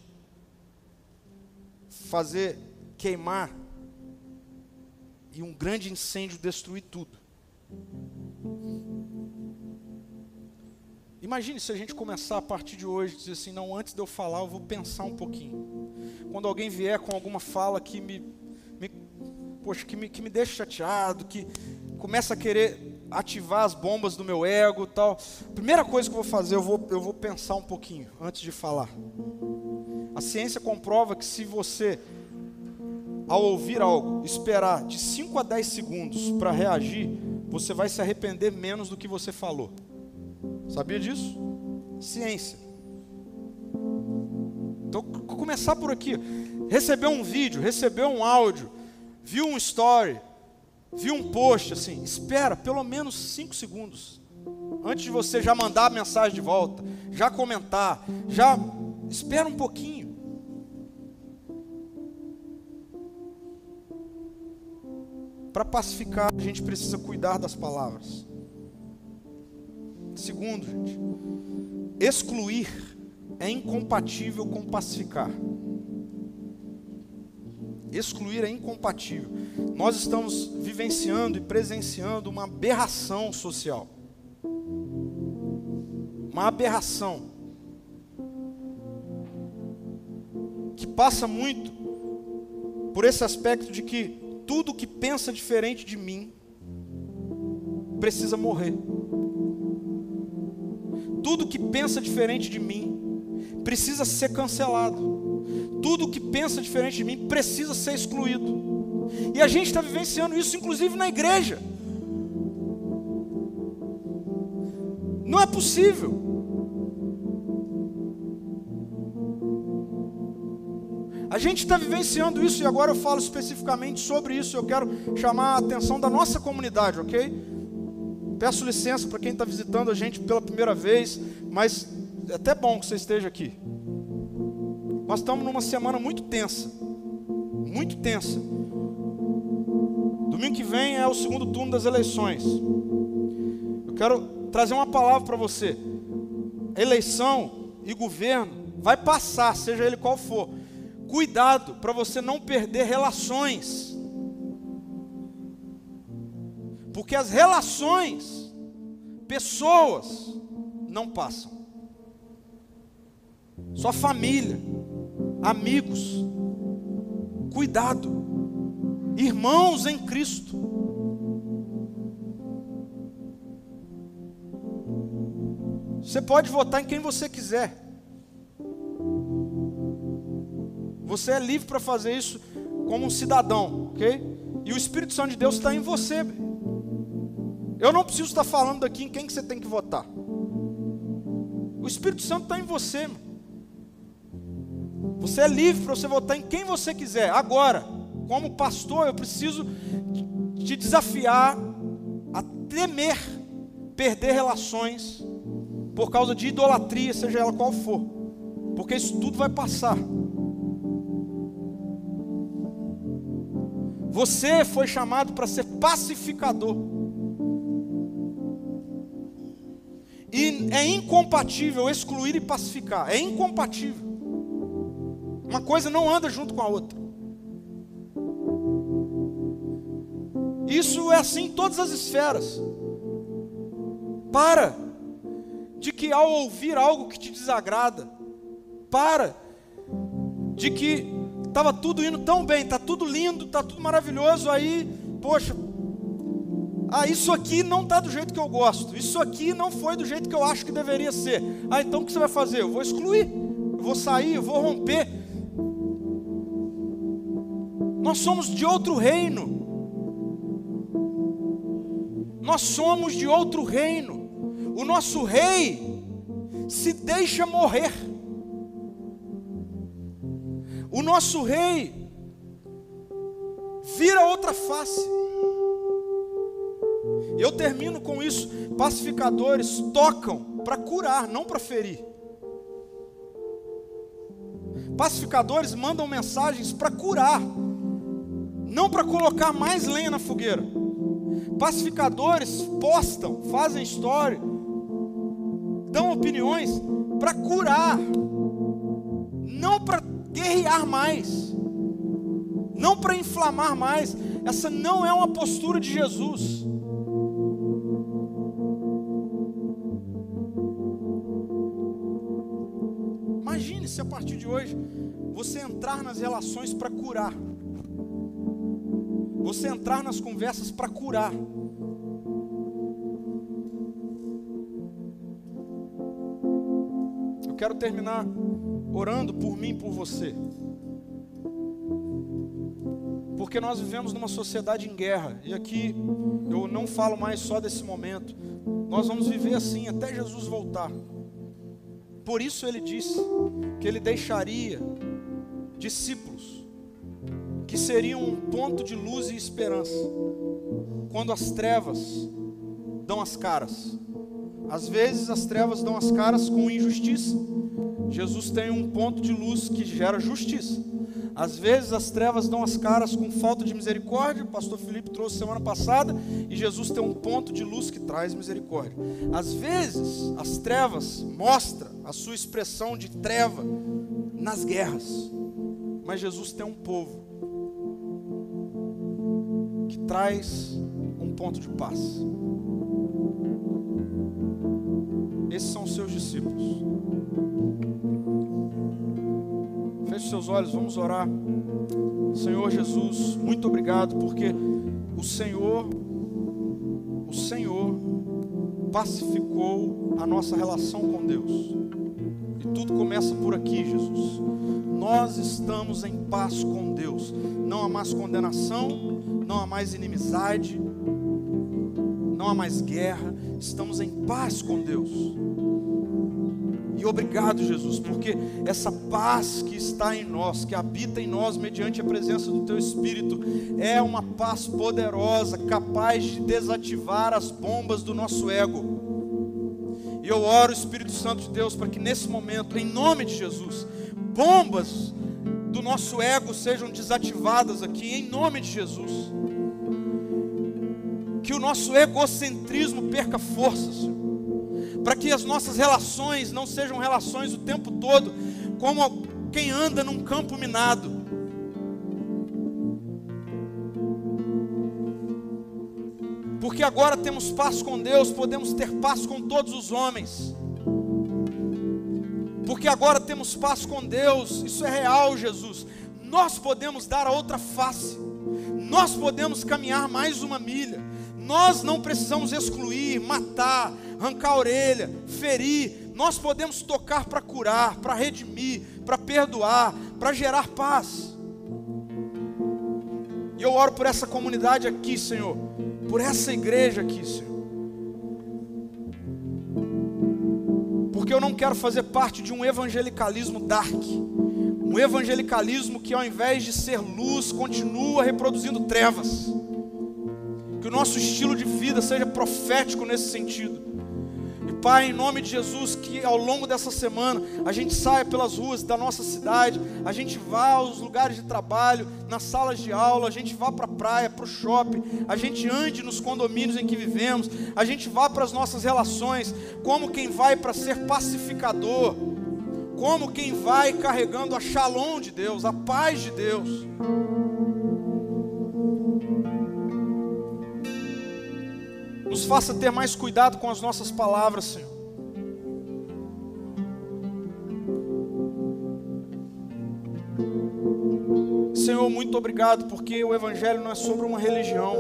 fazer queimar e um grande incêndio destruir tudo. Imagine se a gente começar a partir de hoje, dizer assim, não, antes de eu falar, eu vou pensar um pouquinho. Quando alguém vier com alguma fala que me, me poxa, que me, que me deixa chateado, que começa a querer ativar as bombas do meu ego tal. Primeira coisa que eu vou fazer, eu vou, eu vou pensar um pouquinho antes de falar. A ciência comprova que se você ao ouvir algo, esperar de 5 a 10 segundos para reagir, você vai se arrepender menos do que você falou. Sabia disso? Ciência. Então, começar por aqui. Recebeu um vídeo, recebeu um áudio, viu um story, viu um post, assim, espera pelo menos 5 segundos. Antes de você já mandar a mensagem de volta, já comentar, já espera um pouquinho. Para pacificar, a gente precisa cuidar das palavras. Segundo, gente, excluir é incompatível com pacificar. Excluir é incompatível. Nós estamos vivenciando e presenciando uma aberração social. Uma aberração. Que passa muito por esse aspecto de que tudo que pensa diferente de mim precisa morrer. Tudo que pensa diferente de mim precisa ser cancelado. Tudo que pensa diferente de mim precisa ser excluído. E a gente está vivenciando isso, inclusive na igreja. Não é possível. A gente está vivenciando isso e agora eu falo especificamente sobre isso. Eu quero chamar a atenção da nossa comunidade, ok? Peço licença para quem está visitando a gente pela primeira vez, mas é até bom que você esteja aqui. Nós estamos numa semana muito tensa. Muito tensa. Domingo que vem é o segundo turno das eleições. Eu quero trazer uma palavra para você. Eleição e governo vai passar, seja ele qual for. Cuidado para você não perder relações. Porque as relações, pessoas, não passam. Sua família, amigos, cuidado, irmãos em Cristo. Você pode votar em quem você quiser. Você é livre para fazer isso como um cidadão, ok? E o Espírito Santo de Deus está em você. Eu não preciso estar falando aqui em quem que você tem que votar. O Espírito Santo está em você. Você é livre para você votar em quem você quiser. Agora, como pastor, eu preciso te desafiar a temer perder relações por causa de idolatria, seja ela qual for. Porque isso tudo vai passar. Você foi chamado para ser pacificador. E é incompatível excluir e pacificar. É incompatível. Uma coisa não anda junto com a outra. Isso é assim em todas as esferas. Para de que ao ouvir algo que te desagrada, para de que estava tudo indo tão bem, está tudo lindo, está tudo maravilhoso, aí, poxa, ah, isso aqui não está do jeito que eu gosto. Isso aqui não foi do jeito que eu acho que deveria ser. Ah, então o que você vai fazer? Eu vou excluir. Eu vou sair, eu vou romper. Nós somos de outro reino. Nós somos de outro reino. O nosso rei se deixa morrer. O nosso rei vira outra face. Eu termino com isso. Pacificadores tocam para curar, não para ferir. Pacificadores mandam mensagens para curar, não para colocar mais lenha na fogueira. Pacificadores postam, fazem história, dão opiniões para curar, não para guerrear mais, não para inflamar mais. Essa não é uma postura de Jesus. A partir de hoje você entrar nas relações para curar, você entrar nas conversas para curar. Eu quero terminar orando por mim por você. Porque nós vivemos numa sociedade em guerra, e aqui eu não falo mais só desse momento. Nós vamos viver assim até Jesus voltar. Por isso ele disse que ele deixaria discípulos que seriam um ponto de luz e esperança quando as trevas dão as caras. Às vezes as trevas dão as caras com injustiça. Jesus tem um ponto de luz que gera justiça. Às vezes as trevas dão as caras com falta de misericórdia, o pastor Felipe trouxe semana passada, e Jesus tem um ponto de luz que traz misericórdia. Às vezes as trevas mostram a sua expressão de treva nas guerras, mas Jesus tem um povo que traz um ponto de paz. Seus olhos, vamos orar. Senhor Jesus, muito obrigado porque o Senhor, o Senhor pacificou a nossa relação com Deus. E tudo começa por aqui, Jesus. Nós estamos em paz com Deus. Não há mais condenação, não há mais inimizade, não há mais guerra. Estamos em paz com Deus. E obrigado, Jesus, porque essa paz que está em nós, que habita em nós mediante a presença do Teu Espírito, é uma paz poderosa, capaz de desativar as bombas do nosso ego eu oro, Espírito Santo de Deus, para que nesse momento, em nome de Jesus, bombas do nosso ego sejam desativadas aqui, em nome de Jesus. Que o nosso egocentrismo perca força, Senhor. Para que as nossas relações não sejam relações o tempo todo, como quem anda num campo minado. Porque agora temos paz com Deus, podemos ter paz com todos os homens. Porque agora temos paz com Deus, isso é real, Jesus. Nós podemos dar a outra face, nós podemos caminhar mais uma milha. Nós não precisamos excluir, matar, arrancar a orelha, ferir. Nós podemos tocar para curar, para redimir, para perdoar, para gerar paz. E eu oro por essa comunidade aqui, Senhor, por essa igreja aqui, Senhor. Porque eu não quero fazer parte de um evangelicalismo dark, um evangelicalismo que ao invés de ser luz, continua reproduzindo trevas. Que o nosso estilo de vida seja profético nesse sentido. Pai, em nome de Jesus, que ao longo dessa semana a gente saia pelas ruas da nossa cidade, a gente vá aos lugares de trabalho, nas salas de aula, a gente vá para a praia, para o shopping, a gente ande nos condomínios em que vivemos, a gente vá para as nossas relações, como quem vai para ser pacificador, como quem vai carregando a shalom de Deus, a paz de Deus. Nos faça ter mais cuidado com as nossas palavras, Senhor. Senhor, muito obrigado, porque o Evangelho não é sobre uma religião.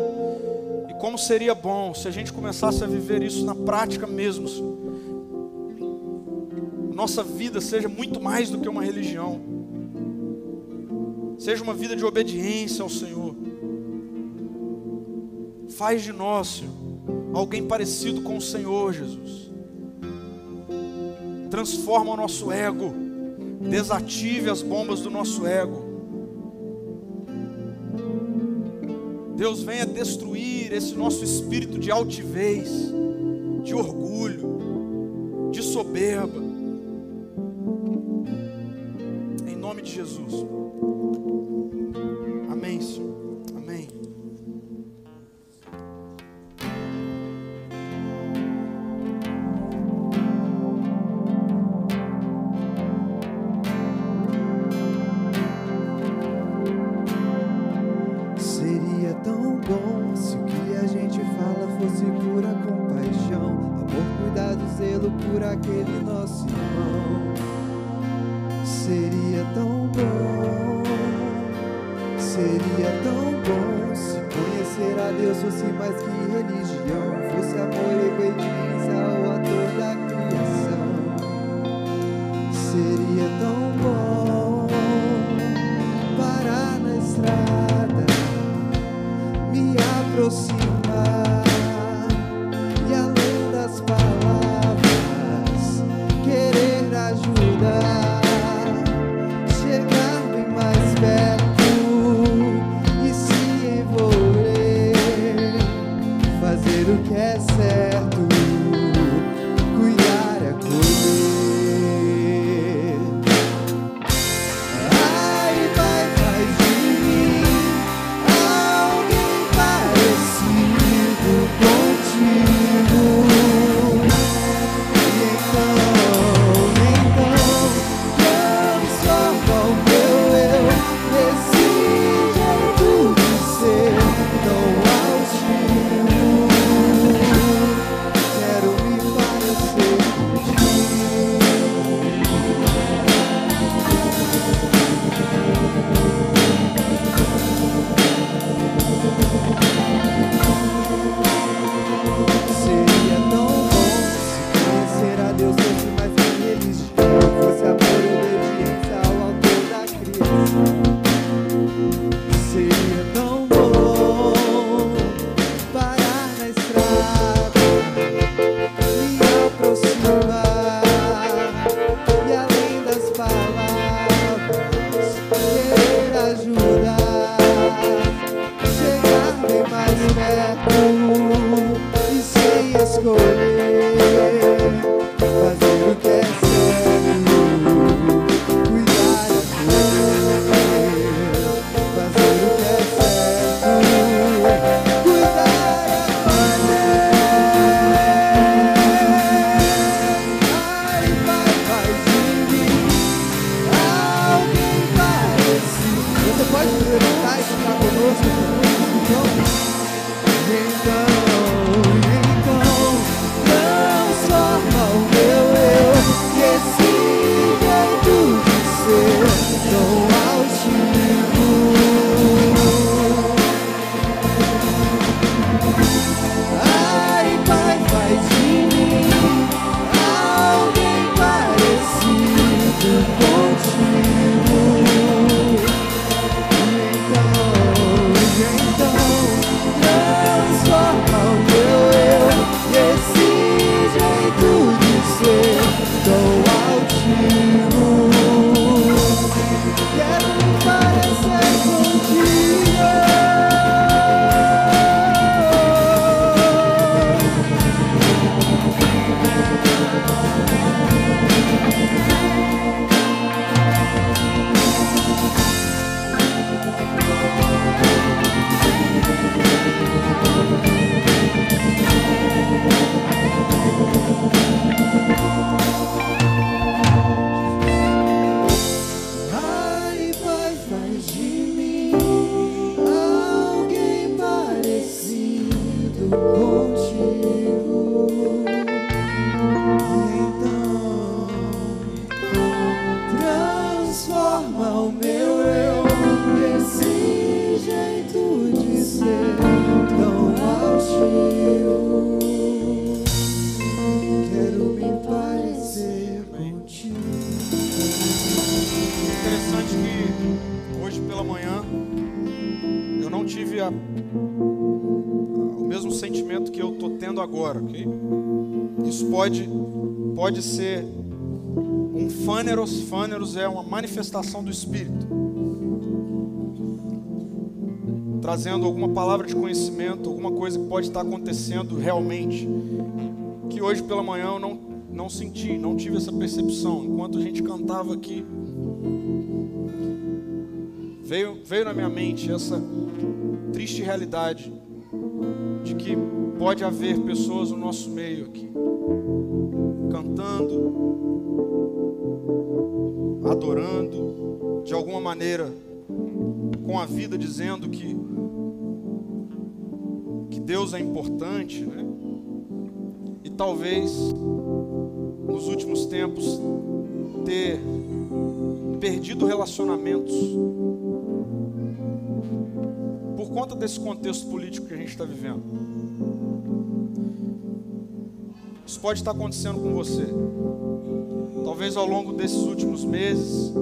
E como seria bom se a gente começasse a viver isso na prática mesmo, Senhor. Nossa vida seja muito mais do que uma religião, seja uma vida de obediência ao Senhor. Faz de nós, Senhor alguém parecido com o Senhor Jesus. Transforma o nosso ego, desative as bombas do nosso ego. Deus venha destruir esse nosso espírito de altivez, de orgulho, de soberba. Em nome de Jesus. Pode ser um fâneros. Fâneros é uma manifestação do Espírito. Trazendo alguma palavra de conhecimento, alguma coisa que pode estar acontecendo realmente. Que hoje pela manhã eu não, não senti, não tive essa percepção. Enquanto a gente cantava aqui, veio, veio na minha mente essa triste realidade de que pode haver pessoas no nosso meio aqui, cantando, adorando, de alguma maneira, com a vida dizendo que, que Deus é importante, né? E talvez, nos últimos tempos, ter perdido relacionamentos por conta desse contexto político que a gente está vivendo. Isso pode estar acontecendo com você. Talvez ao longo desses últimos meses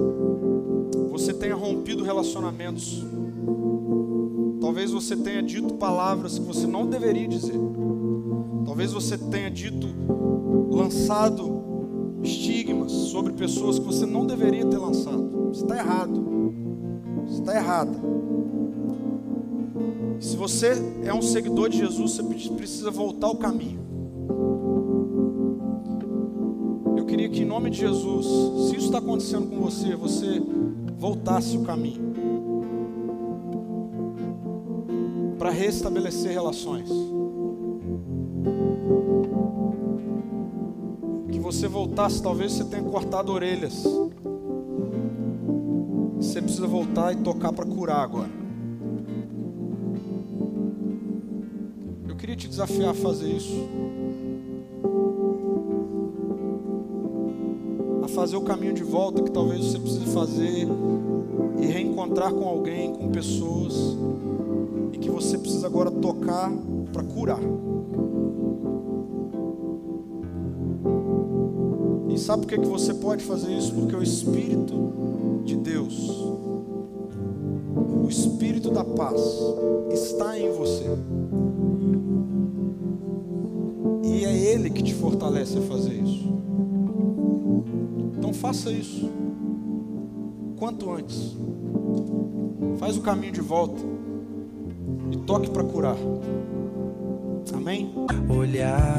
você tenha rompido relacionamentos. Talvez você tenha dito palavras que você não deveria dizer. Talvez você tenha dito, lançado estigmas sobre pessoas que você não deveria ter lançado. Você está errado. Você está errada. Se você é um seguidor de Jesus, você precisa voltar ao caminho. Nome de Jesus, se isso está acontecendo com você, você voltasse o caminho para restabelecer relações. Que você voltasse, talvez você tenha cortado orelhas. Você precisa voltar e tocar para curar agora. queria te desafiar a fazer isso. Fazer o caminho de volta que talvez você precise fazer e reencontrar com alguém, com pessoas, e que você precisa agora tocar para curar. E sabe por que, que você pode fazer isso? Porque o Espírito de Deus, o Espírito da paz, está em você. E é Ele que te fortalece a fazer isso. Então faça isso. Quanto antes. Faz o caminho de volta. E toque para curar. Amém? Olhar.